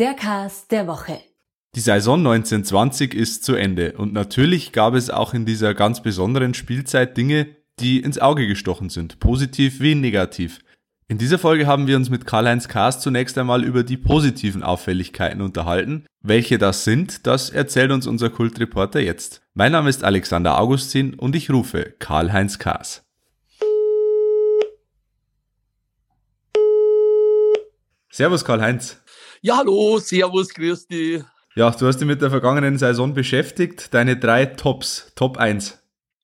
Der Cast der Woche. Die Saison 1920 ist zu Ende und natürlich gab es auch in dieser ganz besonderen Spielzeit Dinge, die ins Auge gestochen sind, positiv wie negativ. In dieser Folge haben wir uns mit Karl-Heinz Kaas zunächst einmal über die positiven Auffälligkeiten unterhalten. Welche das sind, das erzählt uns unser Kultreporter jetzt. Mein Name ist Alexander Augustin und ich rufe Karl-Heinz Kaas. Servus Karl-Heinz. Ja, hallo, servus, dich. Ja, du hast dich mit der vergangenen Saison beschäftigt. Deine drei Tops, Top 1.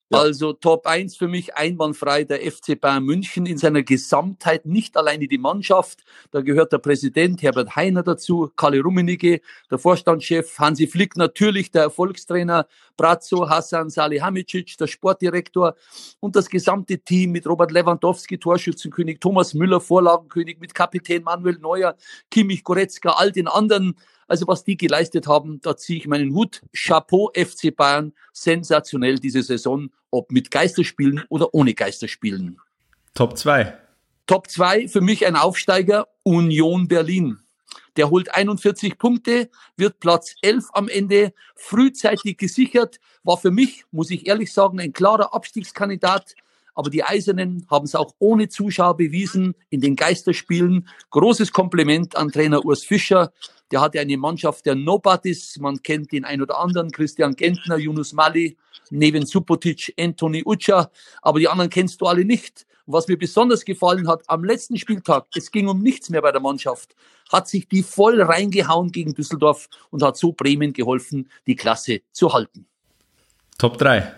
Also Top 1 für mich einwandfrei der FC Bayern München in seiner Gesamtheit, nicht alleine die Mannschaft. Da gehört der Präsident Herbert Heiner dazu, Kalle Rummenigge, der Vorstandschef Hansi Flick, natürlich der Erfolgstrainer Brazzo Hassan Salihamidzic, der Sportdirektor und das gesamte Team mit Robert Lewandowski, Torschützenkönig, Thomas Müller, Vorlagenkönig, mit Kapitän Manuel Neuer, Kimmich Goretzka, all den anderen also was die geleistet haben, da ziehe ich meinen Hut. Chapeau FC Bayern, sensationell diese Saison, ob mit Geisterspielen oder ohne Geisterspielen. Top 2. Top 2 für mich ein Aufsteiger, Union Berlin. Der holt 41 Punkte, wird Platz 11 am Ende, frühzeitig gesichert, war für mich, muss ich ehrlich sagen, ein klarer Abstiegskandidat. Aber die Eisernen haben es auch ohne Zuschauer bewiesen in den Geisterspielen. Großes Kompliment an Trainer Urs Fischer. Der hatte eine Mannschaft der Nobodies. Man kennt den ein oder anderen. Christian Gentner, Yunus Mali, Neven Supotic, Anthony Ucha. Aber die anderen kennst du alle nicht. Und was mir besonders gefallen hat, am letzten Spieltag, es ging um nichts mehr bei der Mannschaft, hat sich die voll reingehauen gegen Düsseldorf und hat so Bremen geholfen, die Klasse zu halten. Top 3.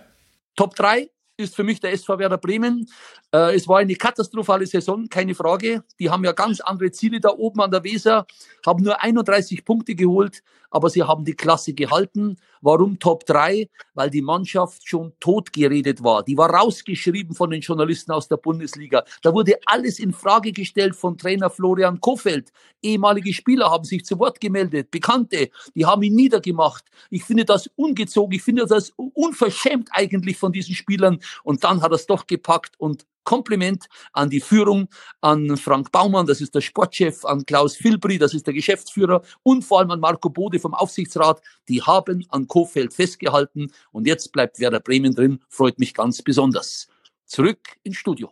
Top 3 ist für mich der SV Werder Bremen. Äh, es war eine katastrophale Saison, keine Frage. Die haben ja ganz andere Ziele da oben an der Weser, haben nur 31 Punkte geholt, aber sie haben die Klasse gehalten. Warum Top 3? Weil die Mannschaft schon totgeredet war. Die war rausgeschrieben von den Journalisten aus der Bundesliga. Da wurde alles in Frage gestellt von Trainer Florian Kofeld. Ehemalige Spieler haben sich zu Wort gemeldet, Bekannte, die haben ihn niedergemacht. Ich finde das ungezogen, ich finde das unverschämt eigentlich von diesen Spielern. Und dann hat er es doch gepackt und Kompliment an die Führung, an Frank Baumann, das ist der Sportchef, an Klaus Filbri, das ist der Geschäftsführer und vor allem an Marco Bode vom Aufsichtsrat. Die haben an Kofeld festgehalten und jetzt bleibt Werder Bremen drin, freut mich ganz besonders. Zurück ins Studio.